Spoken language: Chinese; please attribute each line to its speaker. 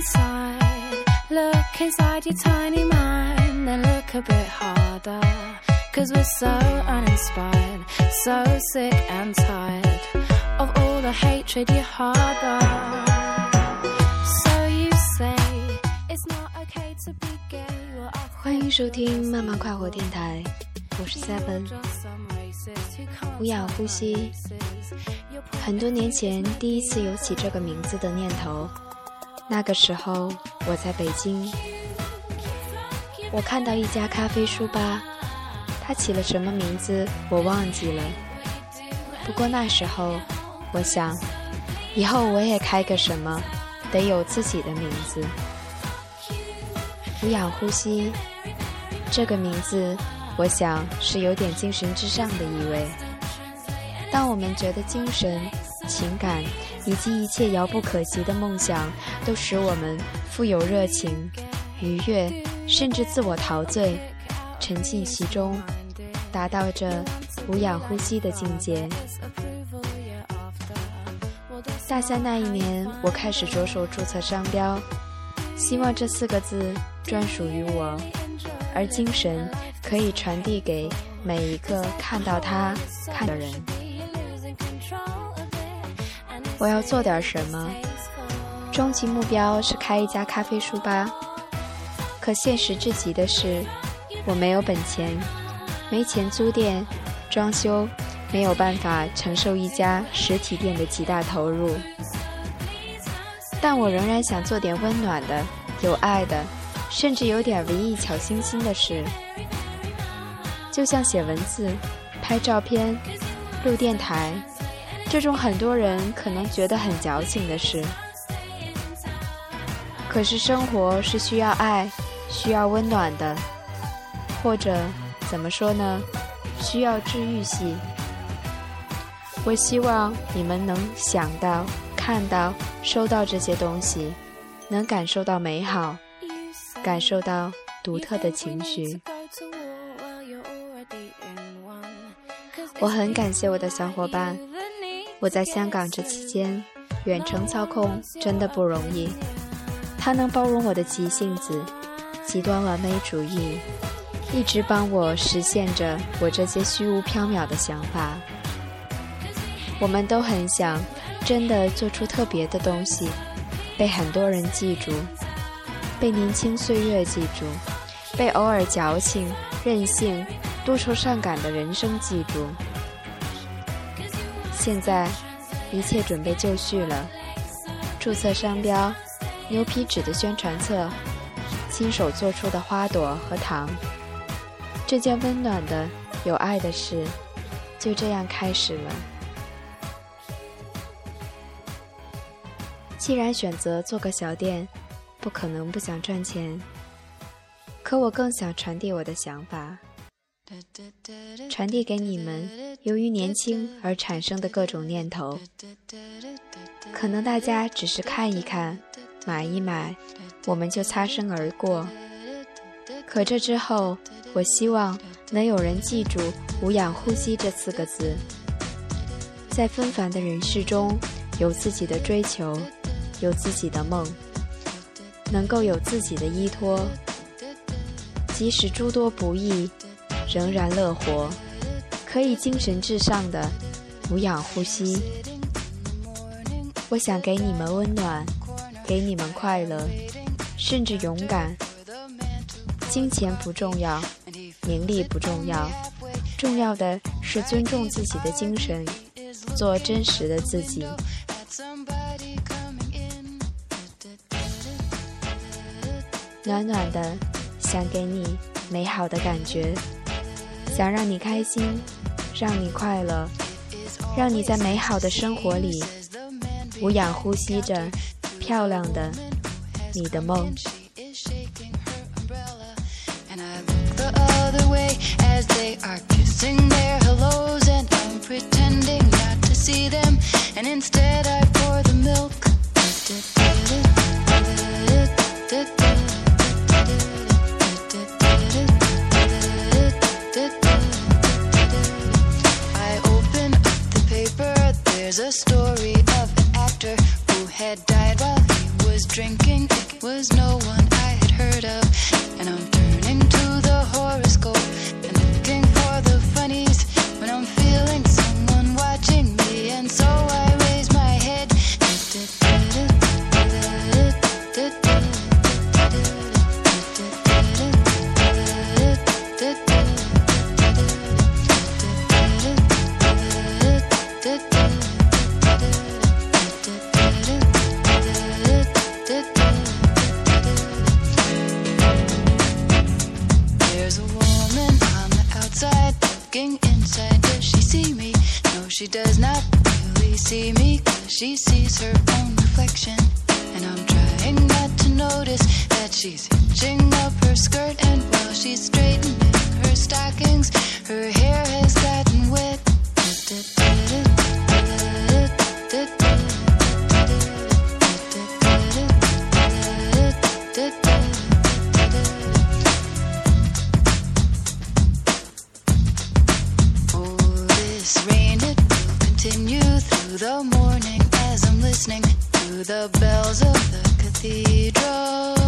Speaker 1: inside. Look inside your tiny mind, then look a bit harder. Cause we're so uninspired, so sick and tired of all the hatred you harbor. So you say it's not okay to be gay. Well,
Speaker 2: 欢迎收听慢慢快活电台，我是 Seven。无氧呼吸，很多年前第一次有起这个名字的念头。那个时候我在北京，我看到一家咖啡书吧，它起了什么名字我忘记了。不过那时候我想，以后我也开个什么，得有自己的名字。无氧呼吸，这个名字我想是有点精神之上的意味。当我们觉得精神、情感以及一切遥不可及的梦想都使我们富有热情、愉悦，甚至自我陶醉，沉浸其中，达到这无氧呼吸的境界。大三那一年，我开始着手注册商标，希望这四个字专属于我，而精神可以传递给每一个看到它看的人。我要做点什么？终极目标是开一家咖啡书吧。可现实至极的是，我没有本钱，没钱租店、装修，没有办法承受一家实体店的极大投入。但我仍然想做点温暖的、有爱的，甚至有点文艺小星星的事。就像写文字、拍照片、录电台。这种很多人可能觉得很矫情的事，可是生活是需要爱、需要温暖的，或者怎么说呢？需要治愈系。我希望你们能想到、看到、收到这些东西，能感受到美好，感受到独特的情绪。我很感谢我的小伙伴。我在香港这期间，远程操控真的不容易。他能包容我的急性子、极端完美主义，一直帮我实现着我这些虚无缥缈的想法。我们都很想真的做出特别的东西，被很多人记住，被年轻岁月记住，被偶尔矫情、任性、多愁善感的人生记住。现在，一切准备就绪了。注册商标，牛皮纸的宣传册，亲手做出的花朵和糖，这件温暖的、有爱的事，就这样开始了。既然选择做个小店，不可能不想赚钱，可我更想传递我的想法。传递给你们，由于年轻而产生的各种念头，可能大家只是看一看，买一买，我们就擦身而过。可这之后，我希望能有人记住“无氧呼吸”这四个字，在纷繁的人世中，有自己的追求，有自己的梦，能够有自己的依托，即使诸多不易。仍然乐活，可以精神至上的无氧呼吸。我想给你们温暖，给你们快乐，甚至勇敢。金钱不重要，名利不重要，重要的是尊重自己的精神，做真实的自己。暖暖的，想给你美好的感觉。想让你开心，让你快乐，让你在美好的生活里无氧呼吸着漂亮的你的梦。
Speaker 3: There's a story of an actor who had died while he was
Speaker 1: drinking. It was no she does not really see me. Cause she sees her own reflection. And I'm trying not to notice that she's hitching up her skirt. And while she's straightening continue through the morning as I'm listening to the bells of the cathedral.